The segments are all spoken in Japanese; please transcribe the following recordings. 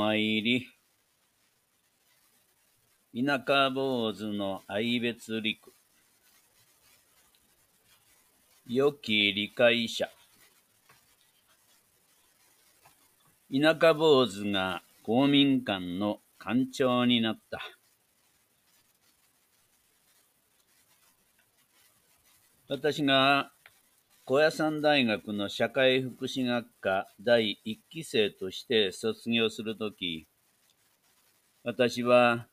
参り。田舎坊主の愛別陸。良き理解者。田舎坊主が公民館の館長になった。私が高野山大学の社会福祉学科第一期生として卒業するとき、私は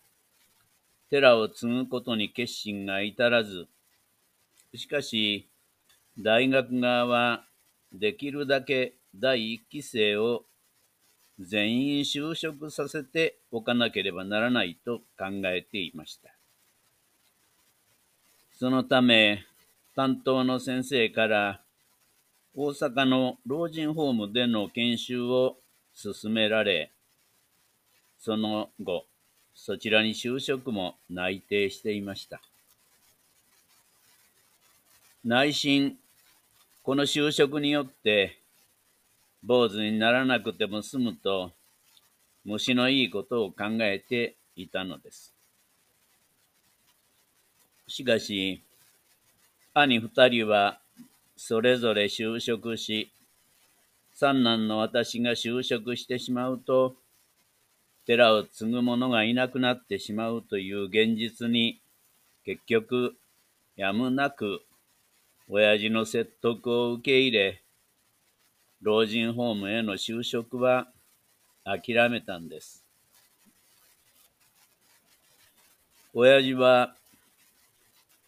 寺を継ぐことに決心が至らず、しかし、大学側はできるだけ第一期生を全員就職させておかなければならないと考えていました。そのため、担当の先生から大阪の老人ホームでの研修を進められ、その後、そちらに就職も内定していました。内心、この就職によって、坊主にならなくても済むと、虫のいいことを考えていたのです。しかし、兄二人はそれぞれ就職し、三男の私が就職してしまうと、寺を継ぐ者がいなくなってしまうという現実に、結局、やむなく、親父の説得を受け入れ、老人ホームへの就職は諦めたんです。親父は、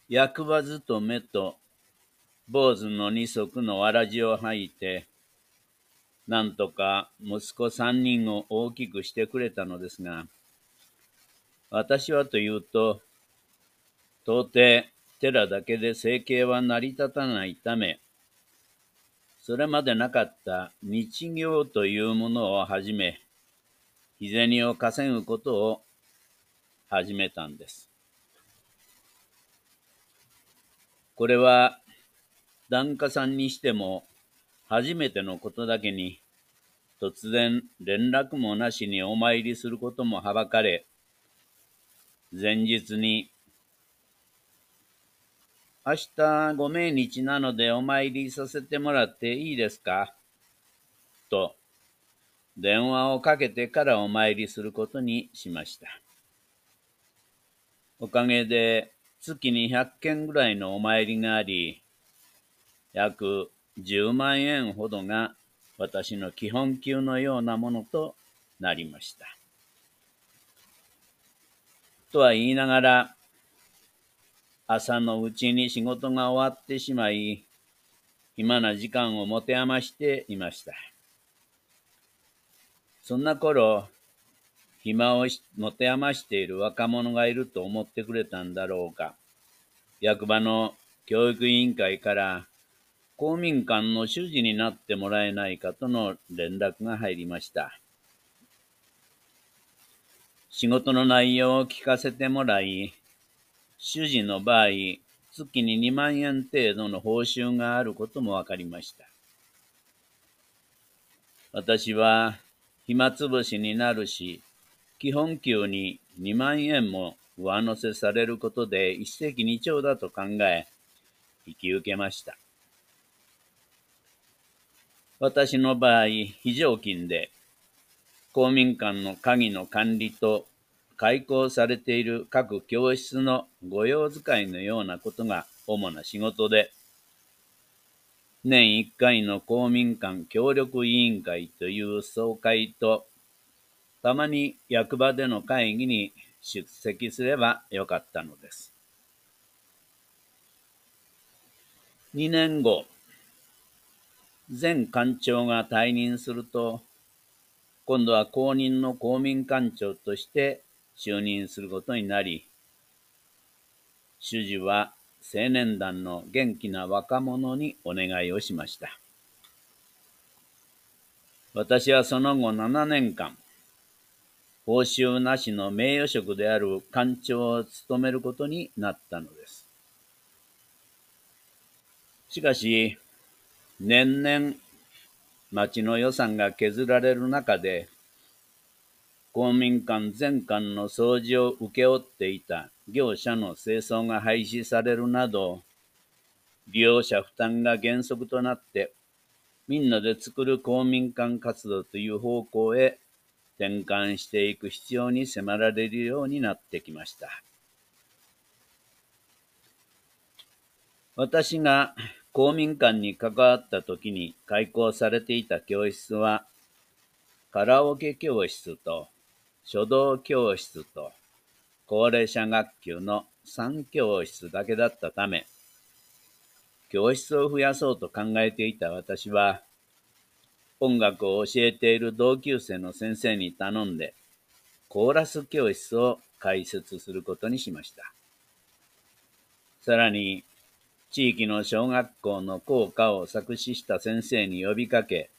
役場勤めと坊主の二足のわらじを履いて、なんとか息子三人を大きくしてくれたのですが、私はというと、到底寺だけで生計は成り立たないため、それまでなかった日業というものを始め、日銭を稼ぐことを始めたんです。これは檀家さんにしても、初めてのことだけに、突然連絡もなしにお参りすることもはばかれ、前日に、明日ご命日なのでお参りさせてもらっていいですか？と、電話をかけてからお参りすることにしました。おかげで月に100件ぐらいのお参りがあり、約10万円ほどが私の基本給のようなものとなりました。とは言いながら、朝のうちに仕事が終わってしまい、暇な時間を持て余していました。そんな頃、暇を持て余している若者がいると思ってくれたんだろうか。役場の教育委員会から公民館の主事になってもらえないかとの連絡が入りました。仕事の内容を聞かせてもらい、主事の場合、月に2万円程度の報酬があることも分かりました。私は暇つぶしになるし、基本給に2万円も上乗せされることで一石二鳥だと考え、引き受けました。私の場合、非常勤で、公民館の鍵の管理と開校されている各教室の御用使いのようなことが主な仕事で、年1回の公民館協力委員会という総会と、たまに役場での会議に出席すればよかったのです。2年後、前館長が退任すると、今度は公認の公民館長として就任することになり、主事は青年団の元気な若者にお願いをしました。私はその後7年間、報酬なしの名誉職である館長を務めることになったのです。しかし、年々町の予算が削られる中で、公民館全館の掃除を請け負っていた業者の清掃が廃止されるなど、利用者負担が原則となって、みんなで作る公民館活動という方向へ転換していく必要に迫られるようになってきました。私が公民館に関わった時に開講されていた教室は、カラオケ教室と書道教室と高齢者学級の3教室だけだったため、教室を増やそうと考えていた私は、音楽を教えている同級生の先生に頼んで、コーラス教室を開設することにしました。さらに、地域の小学校の校歌を作詞した先生に呼びかけ、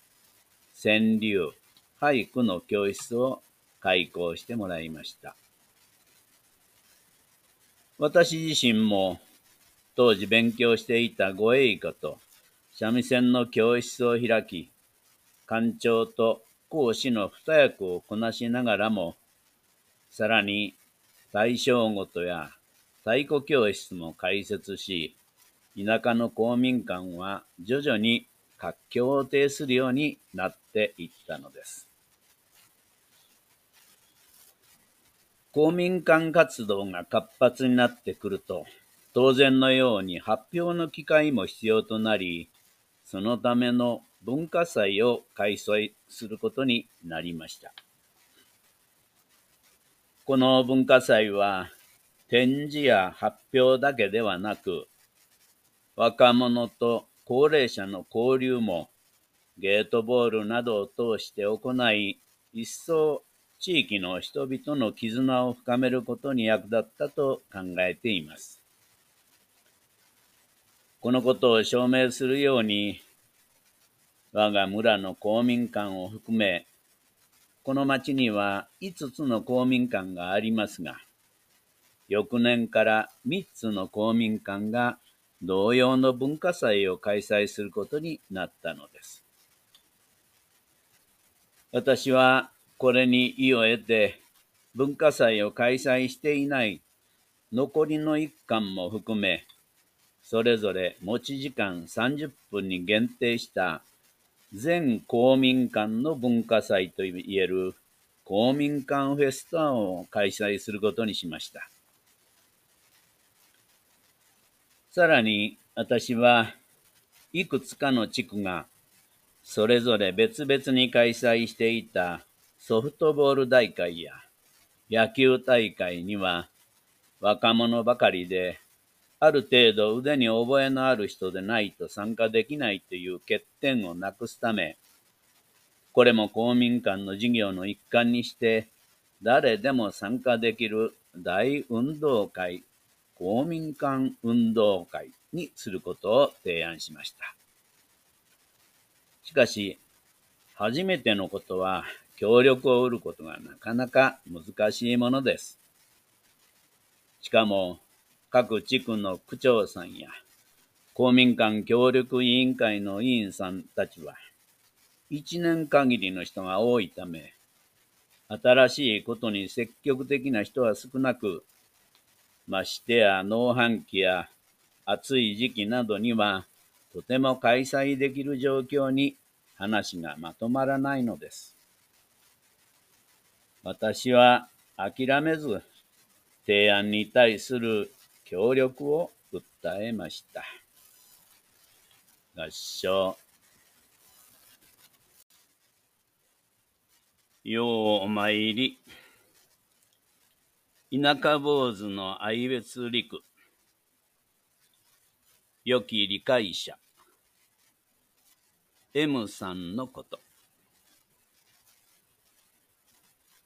川柳、俳句の教室を開講してもらいました。私自身も当時勉強していた護衛歌と三味線の教室を開き、館長と講師の二役をこなしながらも、さらに大正ごとや太鼓教室も開設し、田舎の公民館は徐々に活況を呈するようになっていったのです。公民館活動が活発になってくると、当然のように発表の機会も必要となり、そのための文化祭を開催することになりました。この文化祭は展示や発表だけではなく、若者と高齢者の交流もゲートボールなどを通して行い、一層地域の人々の絆を深めることに役立ったと考えています。このことを証明するように、我が村の公民館を含め、この町には5つの公民館がありますが、翌年から3つの公民館が同様の文化祭を開催することになったのです。私はこれに意を得て、文化祭を開催していない残りの一館も含め、それぞれ持ち時間30分に限定した全公民館の文化祭といえる公民館フェスタを開催することにしました。さらに私はいくつかの地区がそれぞれ別々に開催していたソフトボール大会や野球大会には若者ばかりである程度腕に覚えのある人でないと参加できないという欠点をなくすため、これも公民館の事業の一環にして、誰でも参加できる大運動会、公民館運動会にすることを提案しました。しかし、初めてのことは協力を得ることがなかなか難しいものです。しかも、各地区の区長さんや公民館協力委員会の委員さんたちは、一年限りの人が多いため、新しいことに積極的な人は少なく、ましてや農繁期や暑い時期などには、とても開催できる状況に話がまとまらないのです。私は諦めず、提案に対する協力を訴えました。合唱。ようお参り。田舎坊主の愛別陸。良き理解者。M さんのこと。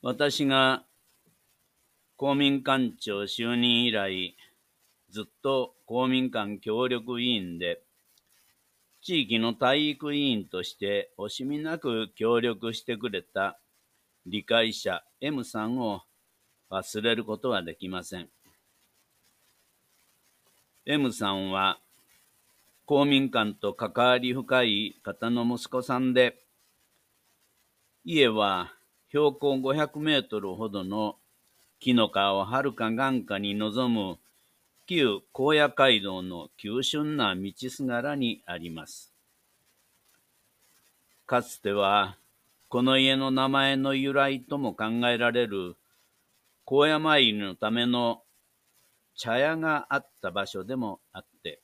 私が公民館長就任以来、ずっと公民館協力委員で、地域の体育委員として惜しみなく協力してくれた理解者 M さんを忘れることはできません。M さんは公民館と関わり深い方の息子さんで、家は標高500メートルほどの紀の川をはるか眼下に望む旧荒野街道の急峻な道すがらにあります。かつては、この家の名前の由来とも考えられる荒野参りのための茶屋があった場所でもあって、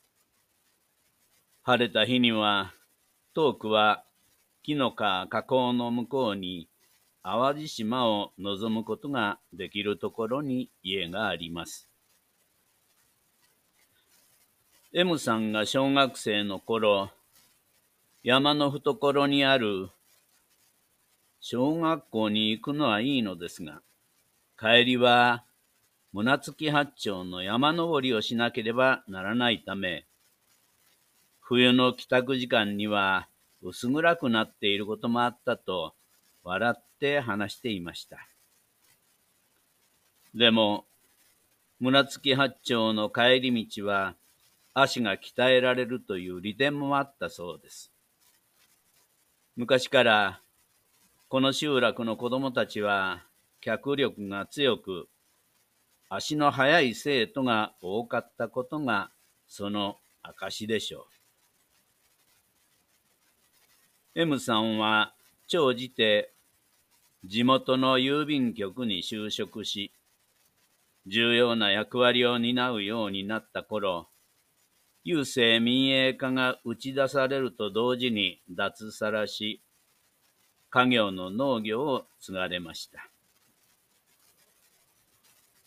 晴れた日には、遠くは木の川河口の向こうに淡路島を望むことができるところに家があります。M さんが小学生の頃、山の懐にある小学校に行くのはいいのですが、帰りは胸月八丁の山登りをしなければならないため、冬の帰宅時間には薄暗くなっていることもあったと笑って話していました。でも、村月八丁の帰り道は足が鍛えられるという利点もあったそうです。昔からこの集落の子供たちは脚力が強く足の速い生徒が多かったことがその証でしょう。M さんは長じて地元の郵便局に就職し、重要な役割を担うようになった頃、郵政民営化が打ち出されると同時に脱サラし、家業の農業を継がれました。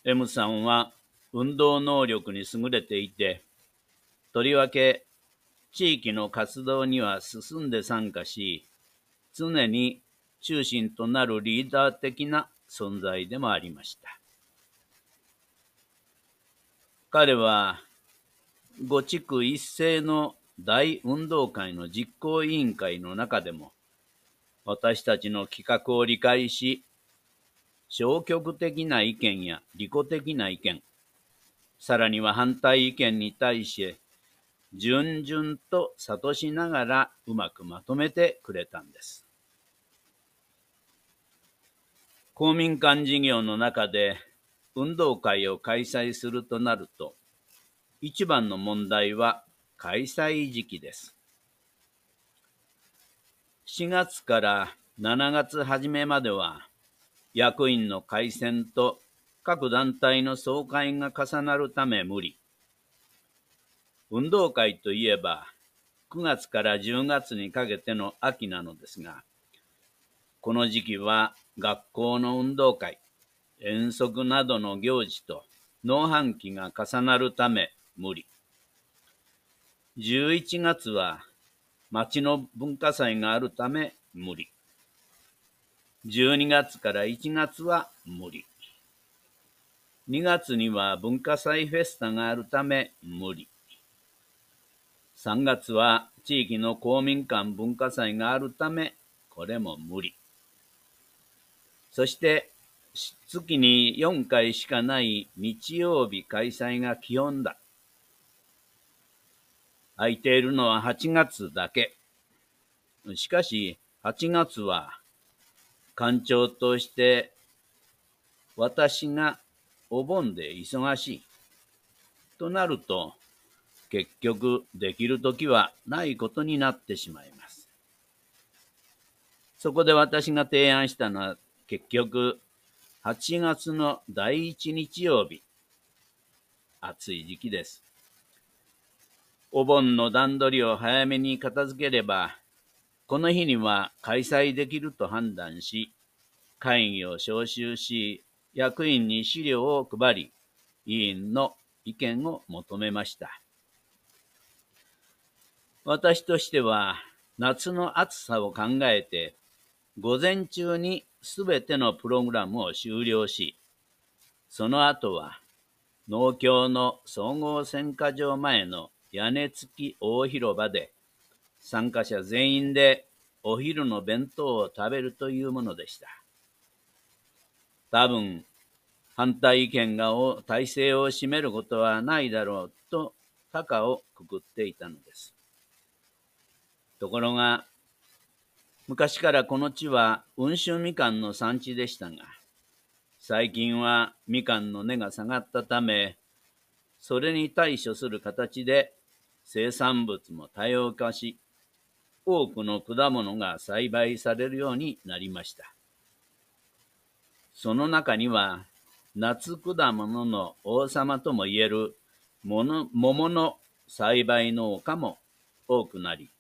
M さんは運動能力に優れていて、とりわけ地域の活動には進んで参加し、常に中心となるリーダー的な存在でもありました。彼は、五地区一斉の大運動会の実行委員会の中でも、私たちの企画を理解し、消極的な意見や利己的な意見、さらには反対意見に対して順々と諭しながらうまくまとめてくれたんです。公民館事業の中で運動会を開催するとなると、一番の問題は開催時期です。4月から7月初めまでは、役員の改選と各団体の総会が重なるため無理。運動会といえば、9月から10月にかけての秋なのですが、この時期は学校の運動会、遠足などの行事と農繁期が重なるため無理。11月は町の文化祭があるため無理。12月から1月は無理。2月には文化祭フェスタがあるため無理。3月は地域の公民館文化祭があるため、これも無理。そして、月に4回しかない日曜日開催が基本だ。空いているのは8月だけ。しかし、8月は、館長として私がお盆で忙しい。となると、結局できるときはないことになってしまいます。そこで私が提案したのは結局8月の第1日曜日、暑い時期です。お盆の段取りを早めに片付ければ、この日には開催できると判断し、会議を招集し、役員に資料を配り、委員の意見を求めました。私としては、夏の暑さを考えて、午前中にすべてのプログラムを終了し、その後は、農協の総合選果場前の屋根付き大広場で、参加者全員でお昼の弁当を食べるというものでした。多分、反対意見が体制を占めることはないだろうと、高をくくっていたのです。ところが、昔からこの地は温州みかんの産地でしたが、最近はみかんの値が下がったため、それに対処する形で生産物も多様化し、多くの果物が栽培されるようになりました。その中には、夏果物の王様ともいえる桃の栽培農家も多くなり、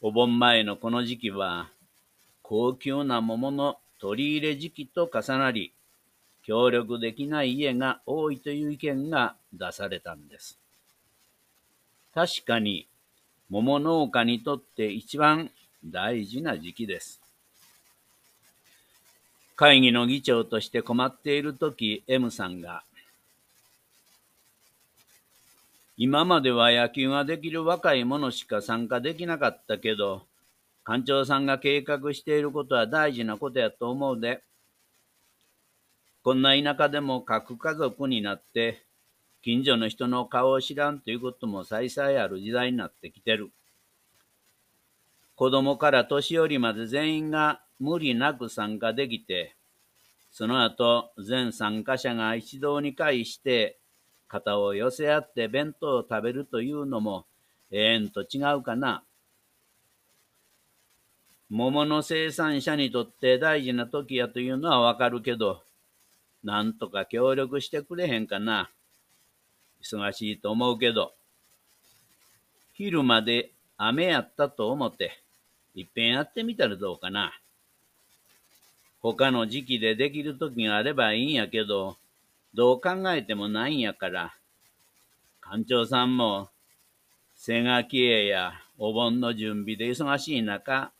お盆前のこの時期は、高級な桃の取り入れ時期と重なり、協力できない家が多いという意見が出されたんです。確かに、桃農家にとって一番大事な時期です。会議の議長として困っているとき、M さんが、今までは野球ができる若い者しか参加できなかったけど、館長さんが計画していることは大事なことやと思うで。こんな田舎でも各家族になって、近所の人の顔を知らんということも再々ある時代になってきてる。子供から年寄りまで全員が無理なく参加できて、その後、全参加者が一堂に会して肩を寄せ合って弁当を食べるというのも、ええんと違うかな。桃の生産者にとって大事な時やというのはわかるけど、なんとか協力してくれへんかな。忙しいと思うけど、昼まで雨やったと思って、いっぺんやってみたらどうかな。他の時期でできる時があればいいんやけど、どう考えてもないんやから、館長さんも、背書き絵やお盆の準備で忙しい中、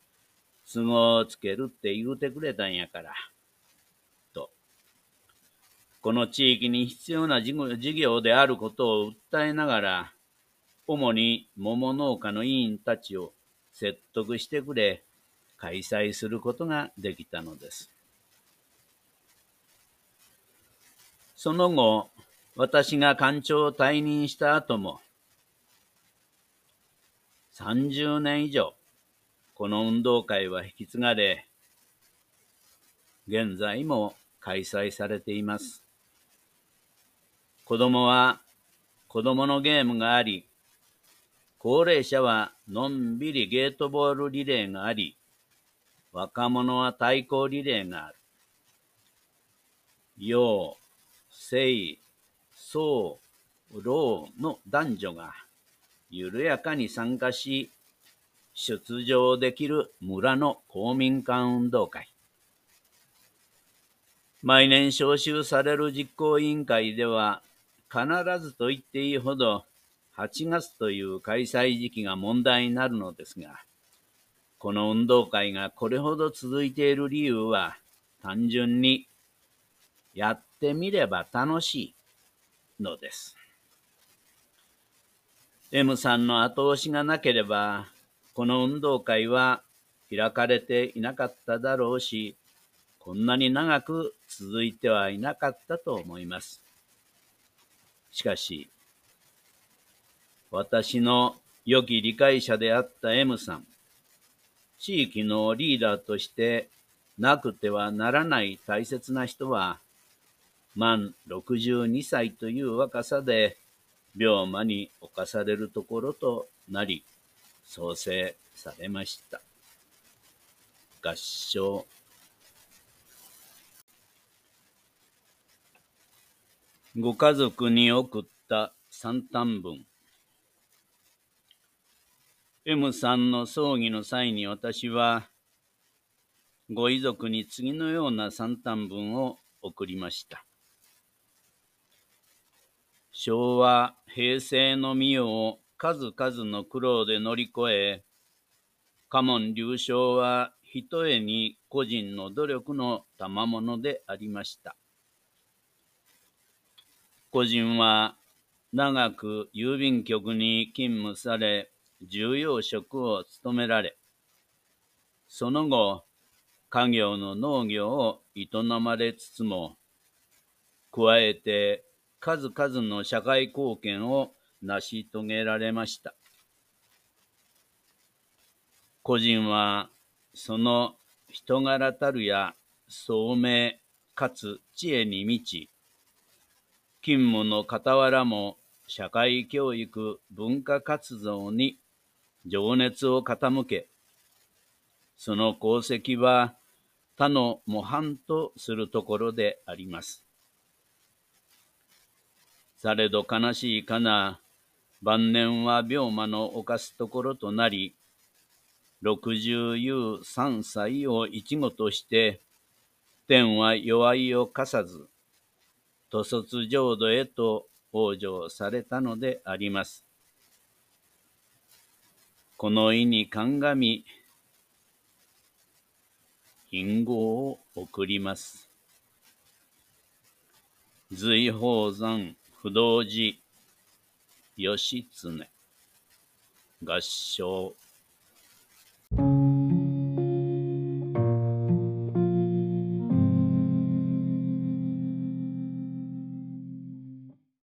都合をつけるって言うてくれたんやから。この地域に必要な事業であることを訴えながら、主に桃農家の委員たちを説得してくれ、開催することができたのです。その後、私が館長を退任した後も、30年以上、この運動会は引き継がれ、現在も開催されています。子供は子供のゲームがあり、高齢者はのんびりゲートボールリレーがあり、若者は対抗リレーがある。よう生、僧、老の男女が緩やかに参加し、出場できる村の公民館運動会。毎年招集される実行委員会では、必ずと言っていいほど8月という開催時期が問題になるのですが、この運動会がこれほど続いている理由は、単純にやってみれば楽しいのです。M さんの後押しがなければ、この運動会は開かれていなかっただろうし、こんなに長く続いてはいなかったと思います。しかし、私の良き理解者であった M さん、地域のリーダーとしてなくてはならない大切な人は、満62歳という若さで病魔に侵されるところとなり、創生されました。合唱。ご家族に送った三短文。M さんの葬儀の際に私は、ご遺族に次のような三短文を送りました。昭和、平成の御代を数々の苦労で乗り越え、家門流昇はひとえに個人の努力の賜物でありました。個人は長く郵便局に勤務され、重要職を務められ、その後、家業の農業を営まれつつも、加えて数々の社会貢献を成し遂げられました。個人はその人柄たるや聡明かつ知恵に満ち、勤務の傍らも社会教育文化活動に情熱を傾け、その功績は他の模範とするところであります。されど悲しいかな、晩年は病魔の犯すところとなり、六十有三歳を一語として、天は弱いを課さず、徒卒浄土へと往生されたのであります。この意に鑑み、隠語を送ります。随宝山不動寺義経合唱